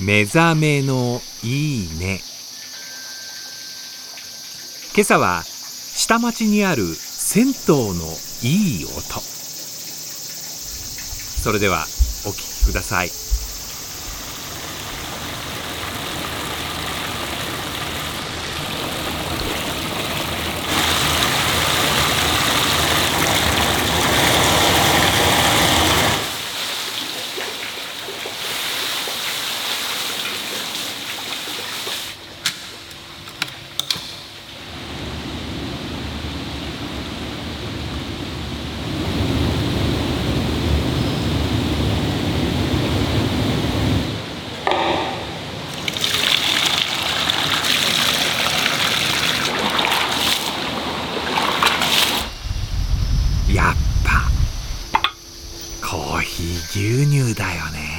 目覚めのいいね。今朝は下町にある銭湯のいい音。それではお聴きください。やっぱコーヒー牛乳だよね。